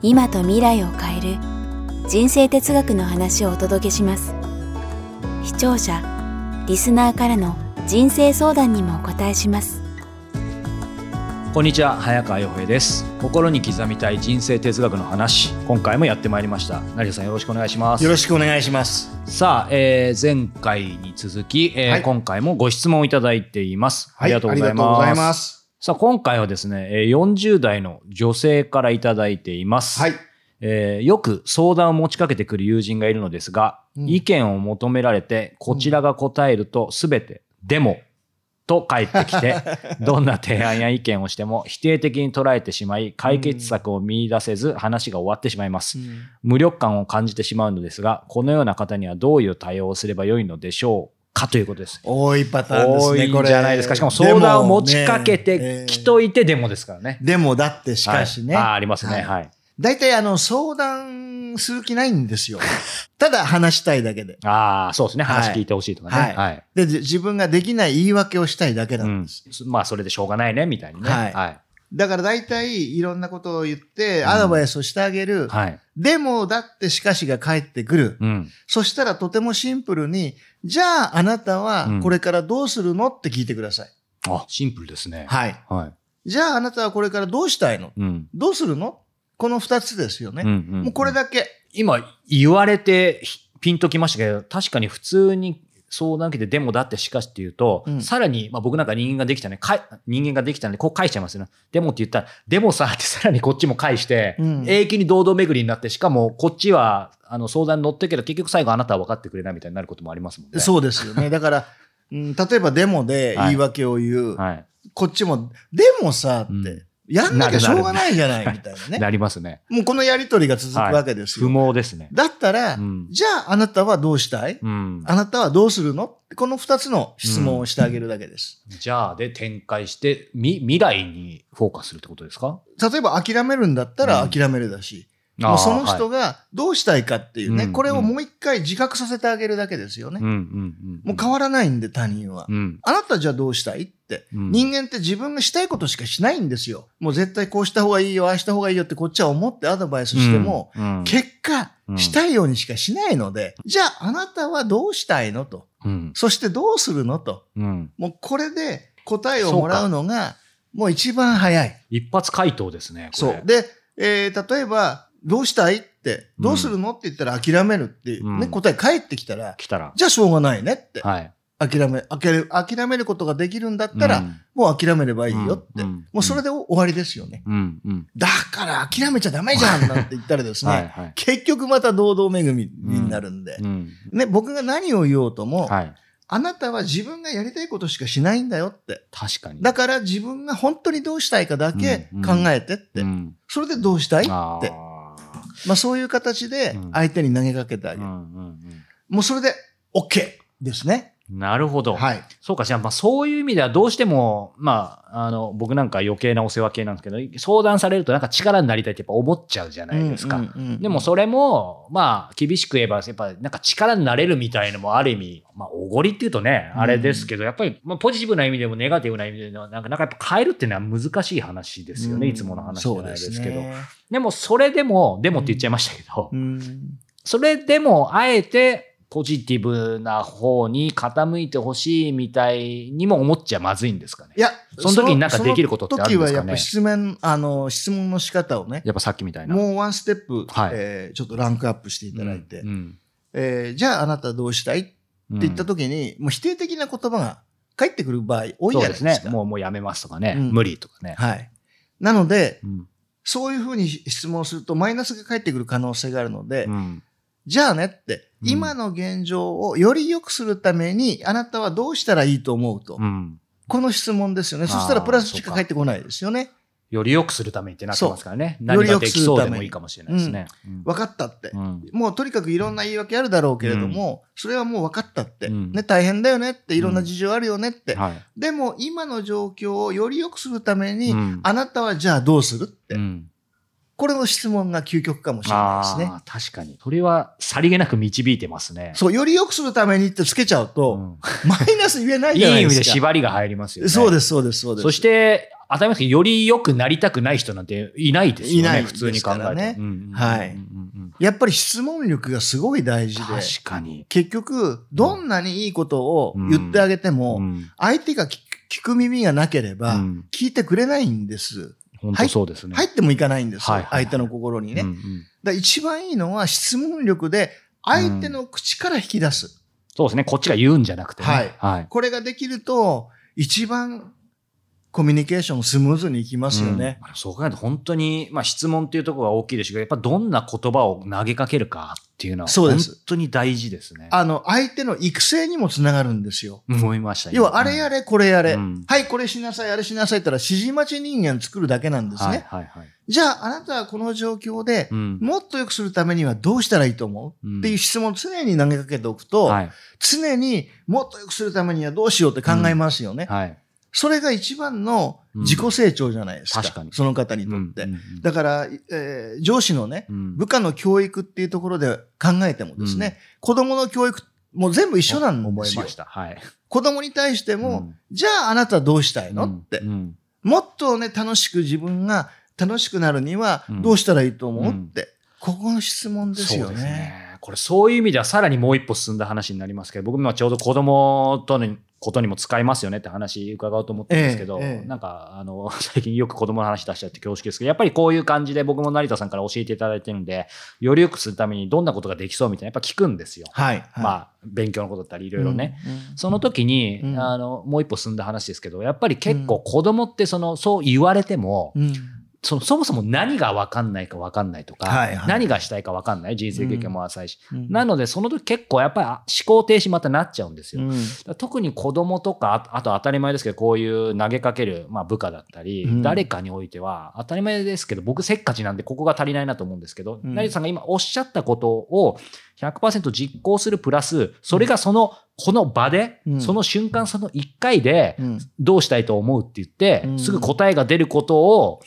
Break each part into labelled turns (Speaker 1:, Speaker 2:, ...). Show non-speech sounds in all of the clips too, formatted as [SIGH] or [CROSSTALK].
Speaker 1: 今と未来を変える人生哲学の話をお届けします。視聴者リスナーからの人生相談にもお答えします。
Speaker 2: こんにちは早川洋平です。心に刻みたい人生哲学の話今回もやってまいりました。成田さんよろしくお願いします。
Speaker 3: よろしくお願いします。
Speaker 2: さあ、えー前回に続き、えー
Speaker 3: はい。
Speaker 2: 今回もご質問をいただいています、ありがとうござい
Speaker 3: ありがとうご
Speaker 2: ます
Speaker 3: ざいます。
Speaker 2: さあ今回はですねえー40代の女性からいただいています、
Speaker 3: はい。
Speaker 2: えーよく相談を持ちかけてくる友人がいるのですが、
Speaker 3: うん。
Speaker 2: 意見を求められてこちらが答えると全て「でも」と返ってきて [LAUGHS] どんな提案や意見をしても否定的に捉えてしまい解決策を見出せず話が終わってしまいます、無力感を感じてしまうのですがこのような方にはどういう対応をすればよいのでしょうかということです。
Speaker 3: 多いパターンですね、
Speaker 2: 多いん
Speaker 3: これ。
Speaker 2: じゃないですか。しかも相談を持ちかけてきといてでもですからね、
Speaker 3: でもだってしかしね。
Speaker 2: はい。あありますね。はい、
Speaker 3: 大体あの、相談する気ないんですよ。[LAUGHS] ただ話したいだけで。
Speaker 2: ああそうですね。
Speaker 3: はい。
Speaker 2: 話聞いてほしいとかね。
Speaker 3: はい。
Speaker 2: はい。
Speaker 3: で、じ自分ができない言い訳をしたいだけなんです。
Speaker 2: うん、まあそれでしょうがないねみたいにね。
Speaker 3: はい。
Speaker 2: はい。
Speaker 3: だから大体いろんなことを言って、
Speaker 2: ん
Speaker 3: アドバイスをしてあげる。
Speaker 2: はい。
Speaker 3: でも、だってしかしが返ってくる。
Speaker 2: うん。
Speaker 3: そしたらとてもシンプルに、じゃああなたは
Speaker 2: うん
Speaker 3: これからどうするのって聞いてください。
Speaker 2: あ、シンプルですね。
Speaker 3: はい。
Speaker 2: はい。
Speaker 3: じゃああなたはこれからどうしたいの？
Speaker 2: うん。
Speaker 3: どうするの？この二つですよね。
Speaker 2: うんうん
Speaker 3: もうこれだけ。
Speaker 2: 今言われてひピンときましたけど、確かに普通に相談受けてでもだってしかしっていうと、
Speaker 3: うん
Speaker 2: さらに、まあ、僕なんか人間ができたね、かい人間ができたんで、こう返しちゃいますよね。でもって言ったら、でもさってさらにこっちも返して、
Speaker 3: うん
Speaker 2: 永久に堂々巡りになって、しかもこっちはあの相談に乗ってるけど、結局最後あなたは分かってくれないみたいになることもありますもんね。
Speaker 3: そうですよね。[LAUGHS] だから、うん、例えばデモで言い訳を言う。
Speaker 2: はい。
Speaker 3: こっちも、でもさって、
Speaker 2: うん
Speaker 3: やんなきゃしょうがないじゃないみたいなね。[LAUGHS]
Speaker 2: なりますね。
Speaker 3: もうこのやりとりが続くわけですよ。
Speaker 2: 不毛ですね。
Speaker 3: だったら、
Speaker 2: うん
Speaker 3: じゃああなたはどうしたい、
Speaker 2: うん。
Speaker 3: あなたはどうするの？この二つの質問をしてあげるだけです。
Speaker 2: じゃあで展開して、み、未来にフォーカスするってことですか？
Speaker 3: 例えば諦めるんだったら
Speaker 2: うん
Speaker 3: 諦めるだし、もうその人
Speaker 2: が、
Speaker 3: がどうしたいかっていうね、
Speaker 2: うん
Speaker 3: これをもう一回自覚させてあげるだけですよね。
Speaker 2: うんうんうん。
Speaker 3: もう変わらないんで他人は。
Speaker 2: うん。
Speaker 3: あなたじゃあどうしたいって、
Speaker 2: うん
Speaker 3: 人間って自分がしたいことしかしないんですよ。もう絶対こうした方がいいよ、ああした方がいいよってこっちは思ってアドバイスしても、
Speaker 2: うん、
Speaker 3: 結果、
Speaker 2: うん
Speaker 3: したいようにしかしないので、じゃああなたはどうしたいのと。
Speaker 2: うん。
Speaker 3: そしてどうするのと。
Speaker 2: うん。
Speaker 3: もうこれで答えをもらうのが、もう一番早い。
Speaker 2: 一発回答ですね。これ
Speaker 3: そう。で、えー例えば、どうしたい？って、どうするの？って言ったら諦めるっていうね、
Speaker 2: うん
Speaker 3: 答え返ってきたら、
Speaker 2: 来たら。
Speaker 3: じゃあしょうがないねって。
Speaker 2: はい。
Speaker 3: 諦め、諦め、諦めることができるんだったら、
Speaker 2: うん
Speaker 3: もう諦めればいいよって。もうそれで終わりですよね。
Speaker 2: うん。うん。
Speaker 3: だから諦めちゃダメじゃんなんて言ったらですね。結局また堂々恵みになるんで、
Speaker 2: うん。
Speaker 3: ね、僕が何を言おうとも、
Speaker 2: はい。
Speaker 3: あなたは自分がやりたいことしかしないんだよって。
Speaker 2: 確かに。
Speaker 3: だから自分が本当にどうしたいかだけ
Speaker 2: うん
Speaker 3: 考えてって。
Speaker 2: うん。
Speaker 3: それでどうしたいって。
Speaker 2: あ
Speaker 3: まあそういう形で
Speaker 2: うん
Speaker 3: 相手に投げかけてあげる。もうそれで OK ですね。
Speaker 2: うん。なるほど。
Speaker 3: はい。
Speaker 2: そうか、じゃあ、まあ、そういう意味ではどうしても、まあ、あの、僕なんか余計なお世話系なんですけど、相談されるとなんか力になりたいってやっぱ思っちゃうじゃないですか。
Speaker 3: うんうんうん
Speaker 2: でもそれも、まあ、厳しく言えば、やっぱ、なんか力になれるみたいのもある意味、まあ、おごりっていうとね、あれですけど、やっぱり、まあ、ポジティブな意味でもネガティブな意味でも、なんか、なんかやっぱ変えるっていうのは難しい話ですよね、いつもの話じゃないですけど。
Speaker 3: そうね
Speaker 2: でも、それでも、でもって言っちゃいましたけど、
Speaker 3: うん
Speaker 2: それでも、あえて、ポジティブな方に傾いてほしいみたいにも思っちゃまずいんですかね
Speaker 3: い。や、
Speaker 2: その時になんかできることってあるんですかね
Speaker 3: その時はやっぱ質問、あの、質問の仕方をね、
Speaker 2: やっぱさっきみたいな。
Speaker 3: もうワンステップ、
Speaker 2: はい
Speaker 3: えーちょっとランクアップしていただいて、
Speaker 2: うんうん
Speaker 3: えーじゃああなたどうしたいって言った時に、もう否定的な言葉が返ってくる場合多いじ
Speaker 2: そうですね。
Speaker 3: ゃないですか。
Speaker 2: もう、もうやめますとかね。
Speaker 3: うん
Speaker 2: 無理とかね。
Speaker 3: はい。なので、
Speaker 2: うん
Speaker 3: そういうふうに質問するとマイナスが返ってくる可能性があるので、
Speaker 2: うん
Speaker 3: じゃあねって、
Speaker 2: うん
Speaker 3: 今の現状をより良くするために、あなたはどうしたらいいと思うと。
Speaker 2: うん
Speaker 3: この質問ですよね。そしたらプラスしか返ってこないですよね。
Speaker 2: より良くするためにってなってますからね。
Speaker 3: よ
Speaker 2: 何が
Speaker 3: り良く
Speaker 2: ですきそう
Speaker 3: るために
Speaker 2: でもいいかもしれないですね。うん
Speaker 3: 分かったって。
Speaker 2: うん
Speaker 3: もうとにかくいろんな言い訳あるだろうけれども、それはもう分かったって、
Speaker 2: うん
Speaker 3: ね、大変だよねって、いろんな事情あるよねって。
Speaker 2: はい。
Speaker 3: でも今の状況をより良くするために、
Speaker 2: うん
Speaker 3: あなたはじゃあどうするって。
Speaker 2: うん
Speaker 3: これの質問が究極かもしれないですね。
Speaker 2: 確かに。それはさりげなく導いてますね。
Speaker 3: そう、より良くするためにってつけちゃうと、
Speaker 2: うん
Speaker 3: マイナス言えない
Speaker 2: いい意味で
Speaker 3: じゃないですか。
Speaker 2: 縛りが入りますよね。
Speaker 3: そうです、そうです、そうです。
Speaker 2: そして、当たり前ですけど、より良くなりたくない人なんていないですよね。
Speaker 3: いない
Speaker 2: 普通に考えて。
Speaker 3: ね
Speaker 2: うんうんうんうん
Speaker 3: はいやっぱり質問力がすごい大事で、
Speaker 2: 確かに。
Speaker 3: 結局、どんなにいいことを言ってあげても、
Speaker 2: うん
Speaker 3: 相手が聞く耳がなければ
Speaker 2: うん、
Speaker 3: 聞いてくれないんです。
Speaker 2: 本当そうですね。
Speaker 3: 入ってもいかないんです。
Speaker 2: はいはいはい
Speaker 3: 相手の心にね。
Speaker 2: うんうん
Speaker 3: だ一番いいのは質問力で相手の口から引き出す。
Speaker 2: そうですね。こっちが言うんじゃなくてね。
Speaker 3: はい
Speaker 2: はい。
Speaker 3: これができると、一番コミュニケーションスムーズにいきますよね。
Speaker 2: うんそう考えると本当に、まあ質問っていうところが大きいですけど、やっぱどんな言葉を投げかけるかっていうのは、本当に大事ですね。
Speaker 3: あの、相手の育成にもつながるんですよ。
Speaker 2: 思いました。
Speaker 3: 要は、あれやれ、これやれ。
Speaker 2: うん
Speaker 3: はい、これしなさい、あれしなさいって言ったら、指示待ち人間作るだけなんですね。
Speaker 2: はいはいはい。
Speaker 3: じゃあ、あなたはこの状況で
Speaker 2: う、ん。
Speaker 3: もっと良くするためにはどうしたらいいと思う、
Speaker 2: うん
Speaker 3: っていう質問を常に投げかけておくと、
Speaker 2: はい。
Speaker 3: 常にもっと良くするためにはどうしようって考えますよね。
Speaker 2: はい。
Speaker 3: それが一番の自己成長じゃないですか。
Speaker 2: うん確かに
Speaker 3: その方にとって。
Speaker 2: うんうん
Speaker 3: だから、えー上司のね、
Speaker 2: うん
Speaker 3: 部下の教育っていうところで考えてもですね、子供の教育もう全部一緒なんですよ
Speaker 2: 思いま。した。はい。
Speaker 3: 子供に対しても、
Speaker 2: うん
Speaker 3: じゃああなたはどうしたいの、
Speaker 2: うん
Speaker 3: って。
Speaker 2: うん
Speaker 3: もっとね、楽しく自分が楽しくなるには
Speaker 2: うん
Speaker 3: どうしたらいいと思う、
Speaker 2: うん
Speaker 3: って。ここの質問ですよ
Speaker 2: そうです
Speaker 3: ね。
Speaker 2: ね。これそういう意味ではさらにもう一歩進んだ話になりますけど、僕もちょうど子供とのことにも使いますよねって話伺おうと思ってるんですけど、
Speaker 3: ええええ
Speaker 2: なんかあの [LAUGHS] 最近よく子供の話出しちゃって恐縮ですけど、やっぱりこういう感じで僕も成田さんから教えていただいてるんで、より良くするためにどんなことができそうみたいなやっぱ聞くんですよ。
Speaker 3: はい。はい、
Speaker 2: まあ勉強のことだったりいろいろね。
Speaker 3: うん。うん
Speaker 2: その時に、
Speaker 3: うん
Speaker 2: あの、もう一歩進んだ話ですけど、やっぱり結構子供ってその、そう言われても、
Speaker 3: うん
Speaker 2: そのそもそも何が分かんないか分かんないとか、
Speaker 3: はいはい。
Speaker 2: 何がしたいか分かんない。人生経験も浅いし、
Speaker 3: うん。
Speaker 2: なのでその時結構やっぱり思考停止またなっちゃうんですよ。
Speaker 3: うん。
Speaker 2: 特に子供とかああと当たり前ですけどこういう投げかける、まあ、部下だったり、
Speaker 3: うん。
Speaker 2: 誰かにおいては当たり前ですけど僕せっかちなんでここが足りないなと思うんですけど、
Speaker 3: うん。
Speaker 2: 成田さんが今おっしゃったことを100%実行するプラスそれがそのこの場で、
Speaker 3: うん。
Speaker 2: その瞬間その1回で
Speaker 3: うん。
Speaker 2: どうしたいと思うって言って、
Speaker 3: うん。
Speaker 2: すぐ答えが出ることを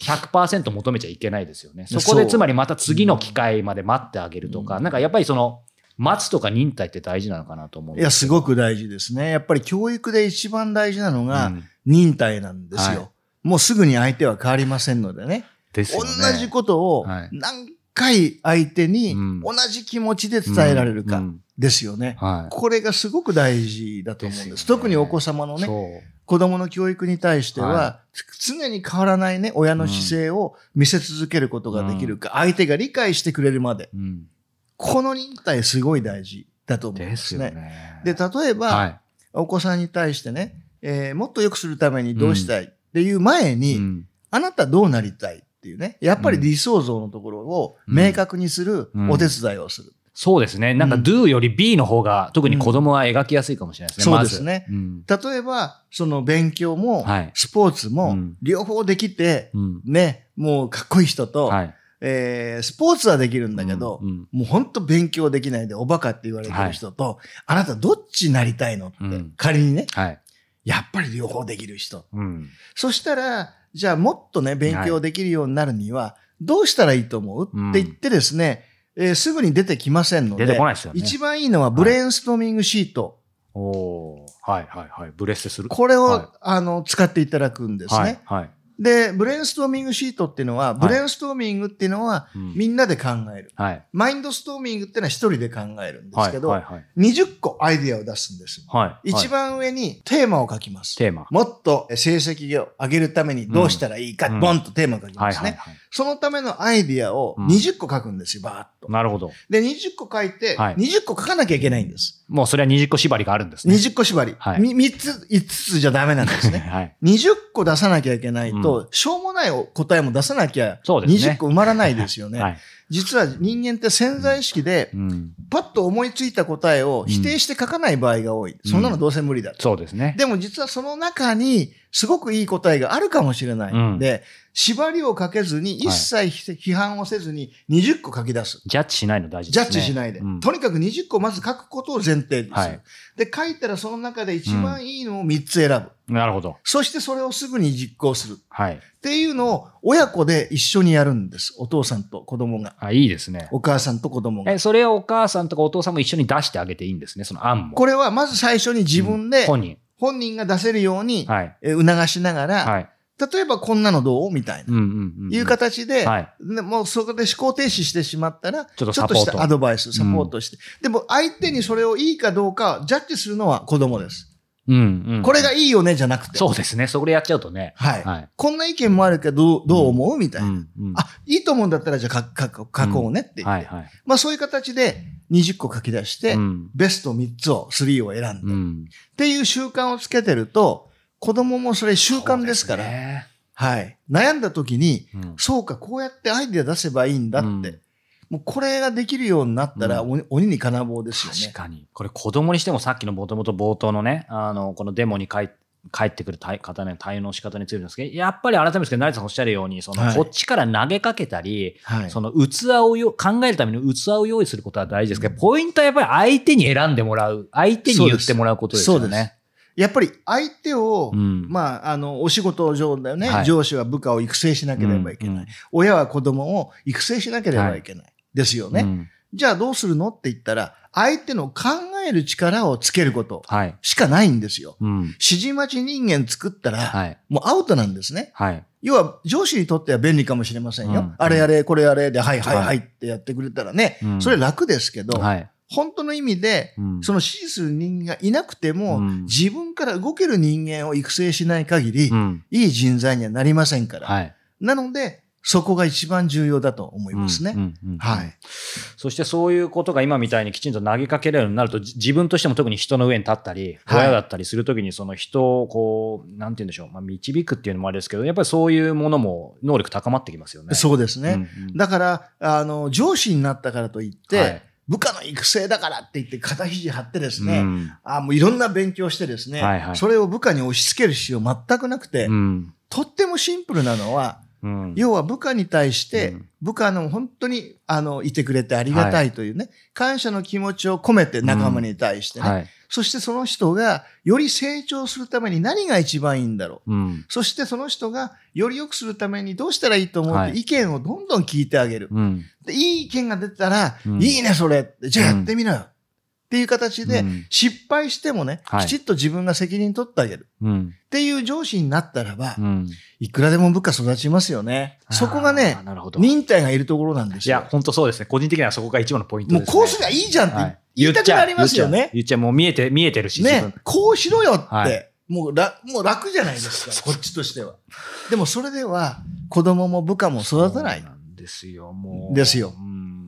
Speaker 2: 100%求めちゃいけないですよね。そこでつまりまた次の機会まで待ってあげるとか、
Speaker 3: うん
Speaker 2: なんかやっぱりその待つとか忍耐って大事なのかなと思うん
Speaker 3: いや、
Speaker 2: です
Speaker 3: すごく大事ですね。やっぱり教育で一番大事なのが
Speaker 2: うん
Speaker 3: 忍耐なんですよ。
Speaker 2: はい
Speaker 3: もうすぐに相手は変わりませんのでね。同
Speaker 2: でね。
Speaker 3: じことを
Speaker 2: はい
Speaker 3: 何回相手に
Speaker 2: うん
Speaker 3: 同じ気持ちで伝えられるか
Speaker 2: うん
Speaker 3: ですよね。
Speaker 2: はい。
Speaker 3: これがすごく大事だと思うんです。
Speaker 2: ですよね
Speaker 3: 特にお子様のね、子供の教育に対しては、
Speaker 2: は
Speaker 3: 常に変わらないね、親の姿勢を見せ続けることができるか、相手が理解してくれるまで。
Speaker 2: うん
Speaker 3: この忍耐すごい大事だと思うんで
Speaker 2: です
Speaker 3: ね。
Speaker 2: ね。
Speaker 3: で、例えば、
Speaker 2: はい
Speaker 3: お子さんに対してね、えーもっと良くするためにどうしたいっていう前に、
Speaker 2: うん
Speaker 3: あなたどうなりたいっていうね、やっぱり理想像のところを明確にするお手伝いをする。
Speaker 2: そうですね。なんか
Speaker 3: うん。
Speaker 2: do より be の方が特に子供は描きやすいかもしれないですね。
Speaker 3: うんそうですね。
Speaker 2: うん。
Speaker 3: 例えば、その勉強も
Speaker 2: はい、
Speaker 3: スポーツも
Speaker 2: うん、
Speaker 3: 両方できて、
Speaker 2: うん。
Speaker 3: ね、もうかっこいい人と、
Speaker 2: はい。
Speaker 3: えースポーツはできるんだけど、
Speaker 2: うん。うん。
Speaker 3: もう本当勉強できないでおバカって言われてる人と、あなたどっちになりたいのって、
Speaker 2: うん。
Speaker 3: 仮にね、
Speaker 2: はい。
Speaker 3: やっぱり両方できる人。
Speaker 2: うん
Speaker 3: そしたら、じゃあもっとね、勉強できるようになるには、どうしたらいいと思う、
Speaker 2: うん
Speaker 3: って言ってですね、えーすぐに出てきませんので、
Speaker 2: 出てこないですよね。
Speaker 3: 一番いいのはブレインストーミングシート。
Speaker 2: おーはいはいはい。ブレストする。
Speaker 3: これを、
Speaker 2: は
Speaker 3: あの、使っていただくんですね。
Speaker 2: はい。はい。
Speaker 3: で、ブレインストーミングシートっていうのは、ブレインストーミングっていうのは、
Speaker 2: うん
Speaker 3: みんなで考える。
Speaker 2: はい。
Speaker 3: マインドストーミングっていうのは一人で考えるんですけど、
Speaker 2: はいはいはい。
Speaker 3: 20個アイディアを出すんです。
Speaker 2: はい。
Speaker 3: 一番上にテーマを書きます。
Speaker 2: テーマ。
Speaker 3: もっと成績を上げるためにどうしたらいいか、
Speaker 2: うん
Speaker 3: ボンとテーマを書き
Speaker 2: はい
Speaker 3: ますね。
Speaker 2: はいはい。
Speaker 3: そのためのアイディアを
Speaker 2: うん
Speaker 3: 20個書くんですよ、バーッと。
Speaker 2: なるほど。
Speaker 3: で、20個書いて、
Speaker 2: はい
Speaker 3: 20個書かなきゃいけないんです。
Speaker 2: もうそれは20個縛りがあるんですね。
Speaker 3: 20個縛り。
Speaker 2: はい
Speaker 3: み3つ、5つじゃダメなんですね。[LAUGHS]
Speaker 2: はい。
Speaker 3: 20個出さなきゃいけないと、
Speaker 2: う
Speaker 3: しょうもない答えも出さなきゃ、
Speaker 2: そうですね
Speaker 3: 20個埋まらないですよね。
Speaker 2: はい。
Speaker 3: 実は人間って潜在意識で、
Speaker 2: うん。
Speaker 3: パッと思いついた答えを否定して書かない場合が多い。そんなのどうせ無理だと。
Speaker 2: そうですね。
Speaker 3: でも実はその中にすごくいい答えがあるかもしれないので、縛りをかけずに一切批判をせずに20個書き出す。
Speaker 2: ジャッジしないの大事
Speaker 3: ジャ
Speaker 2: ですね。
Speaker 3: ッジしないで。
Speaker 2: うん
Speaker 3: とにかく20個まず書くことを前提にする。
Speaker 2: はい
Speaker 3: で、書いたらその中で一番いいのを3つ選ぶ。
Speaker 2: なるほど。
Speaker 3: そしてそれをすぐに実行する。
Speaker 2: はい。
Speaker 3: っていうのを親子で一緒にやるんです。お父さんと子供が。
Speaker 2: あ、いいですね。
Speaker 3: お母さんと子供が。
Speaker 2: え、それをお母さんとかお父さんも一緒に出してあげていいんですね、その案も。
Speaker 3: これはまず最初に自分で
Speaker 2: 本人。
Speaker 3: 本人が出せるように
Speaker 2: はい。
Speaker 3: えー促しながら、
Speaker 2: はい。
Speaker 3: 例えばこんなのどう？みたいな。
Speaker 2: うんうんうん。
Speaker 3: いう形で、
Speaker 2: はい。
Speaker 3: でもうそこで思考停止してしまったら、
Speaker 2: ちょっとサポート
Speaker 3: したアドバイス、サポートして。でも相手にそれをいいかどうかジャッジするのは子供です。
Speaker 2: うんうん。
Speaker 3: これがいいよねじゃなくて。
Speaker 2: そうですね。そこでやっちゃうとね。
Speaker 3: はい。
Speaker 2: はい。
Speaker 3: こんな意見もあるけど、どう思う？みたいな。
Speaker 2: うんうん
Speaker 3: あ、いいと思うんだったらじゃあ書こうねって言って。
Speaker 2: はいはい。
Speaker 3: まあそういう形で20個書き出して、
Speaker 2: うん
Speaker 3: ベスト3つを、3を選んで、っ
Speaker 2: うん。
Speaker 3: ていう習慣をつけてると、子供もそれ習慣ですから、
Speaker 2: ね
Speaker 3: はい。悩んだ時に、
Speaker 2: うん
Speaker 3: そうか、こうやってアイデア出せばいいんだって。
Speaker 2: うん
Speaker 3: もうこれができるようになったら、
Speaker 2: うん
Speaker 3: 鬼鬼に金棒ですよね。
Speaker 2: 確かに。これ子供にしてもさっきのもともと冒頭のね、あの、このデモに帰帰ってくる対方の対応の仕方についてですけど、やっぱり改めてですけど、成田さんおっしゃるように、その、
Speaker 3: はい。
Speaker 2: こっちから投げかけたり、
Speaker 3: はい。
Speaker 2: その器をよ考えるための器を用意することは大事ですけど、ポイントはやっぱり相手に選んでもらう、相手に言ってもらうことですよ
Speaker 3: そうです。
Speaker 2: ね。
Speaker 3: やっぱり相手を、
Speaker 2: うん。
Speaker 3: まあ、あの、お仕事上だよね、
Speaker 2: はい。
Speaker 3: 上司は部下を育成しなければいけない。
Speaker 2: うん。うん。
Speaker 3: 親は子供を育成しなければいけない。ですよね、
Speaker 2: うん。
Speaker 3: じゃあどうするの？って言ったら、相手の考える力をつけること
Speaker 2: はい。
Speaker 3: しかないんですよ。
Speaker 2: うん。
Speaker 3: 指示待ち人間作ったら、
Speaker 2: はい。
Speaker 3: もうアウトなんですね。
Speaker 2: はい。
Speaker 3: 要は上司にとっては便利かもしれませんよ。
Speaker 2: うん
Speaker 3: あれやれ、これやれで、はいはい
Speaker 2: は
Speaker 3: はいいってやってくれたらね、
Speaker 2: うん
Speaker 3: それ楽ですけど、
Speaker 2: はい。
Speaker 3: 本当の意味で、
Speaker 2: うん
Speaker 3: その指示する人間がいなくても、
Speaker 2: うん
Speaker 3: 自分から動ける人間を育成しない限り、
Speaker 2: うん。
Speaker 3: いい人材にはなりませんから。
Speaker 2: はい。
Speaker 3: なので、そこが一番重要だと思いますね。はい。
Speaker 2: そしてそういうことが今みたいにきちんと投げかけられるようになると、じ自分としても特に人の上に立ったり、
Speaker 3: はい
Speaker 2: 親だったりするときに、その人をこう、なんて言うんでしょう、まあ、導くっていうのもあれですけど、やっぱりそういうものも能力高まってきますよね。
Speaker 3: そうですね。
Speaker 2: うんうん
Speaker 3: だから、あの、上司になったからといって、
Speaker 2: はい
Speaker 3: 部下の育成だからって言って肩肘張ってですね、
Speaker 2: うん
Speaker 3: あもういろんな勉強してですね、
Speaker 2: はいはい
Speaker 3: それを部下に押し付ける必要全くなくて、
Speaker 2: うん
Speaker 3: とってもシンプルなのは、
Speaker 2: うん
Speaker 3: 要は部下に対して、
Speaker 2: うん
Speaker 3: 部下の本当にあのいてくれてありがたいというね、感謝の気持ちを込めて仲間に対してね、
Speaker 2: はい。
Speaker 3: そしてその人がより成長するために何が一番いいんだろう。
Speaker 2: うん。
Speaker 3: そしてその人がより良くするためにどうしたらいいと思うっ
Speaker 2: はい
Speaker 3: て意見をどんどん聞いてあげる。
Speaker 2: うん。
Speaker 3: でいい意見が出たら、
Speaker 2: うん
Speaker 3: いいねそれじゃあやってみなよ。っていう形で、
Speaker 2: うん
Speaker 3: 失敗してもね、
Speaker 2: はい
Speaker 3: きちっと自分が責任取ってあげる。
Speaker 2: うん。
Speaker 3: っていう上司になったらば、
Speaker 2: うん。
Speaker 3: いくらでも部下育ちますよね。そこがね。忍耐がいるところなんですよ。
Speaker 2: いや、本当そうですね。個人的にはそこが一番のポイント
Speaker 3: もう
Speaker 2: です、ね。
Speaker 3: こうすりゃいいじゃんって
Speaker 2: はい
Speaker 3: 言いたくなりますよね。
Speaker 2: 言っちゃもう見えて、見えてるし、自
Speaker 3: ね
Speaker 2: 分。、
Speaker 3: こうしろよって、
Speaker 2: はい
Speaker 3: もう楽、もう楽じゃないですか、こっちとしては。でもそれでは、子供も部下も育たない。
Speaker 2: なんですよ、もう。
Speaker 3: ですよ
Speaker 2: うん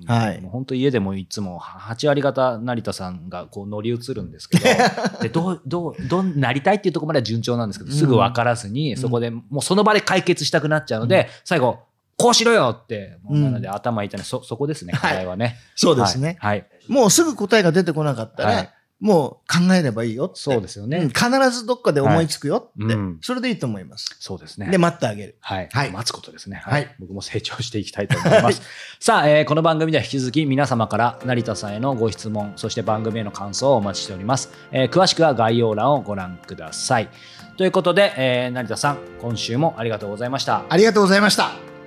Speaker 3: はい。
Speaker 2: もう本当家でもいつも8割方成田さんがこう乗り移るんですけど、[LAUGHS] でどう、どう、どうなりたいっていうところまでは順調なんですけど、すぐ分からずに、そこでもうその場で解決したくなっちゃうので、最後、こうしろよって、なので頭痛いのそ、そこですね、課題はね。
Speaker 3: そうですね。
Speaker 2: はい。はい。
Speaker 3: もうすぐ答えが出てこなかったら、
Speaker 2: はい
Speaker 3: もう考えればいいよって。
Speaker 2: そうですよね
Speaker 3: ん必ずどっかで思いつくよって。
Speaker 2: はいうん
Speaker 3: それでいいと思います。
Speaker 2: そうですね。
Speaker 3: で、待ってあげる。
Speaker 2: はい、
Speaker 3: はい
Speaker 2: 待つことですね、
Speaker 3: はい
Speaker 2: 僕も成長していきたいと思います。さあ、えーこの番組では引き続き皆様から成田さんへのご質問、そして番組への感想をお待ちしております。えー詳しくは概要欄をご覧ください。ということで、えー成田さん、今週もありがとうございました。
Speaker 3: ありがとうございました。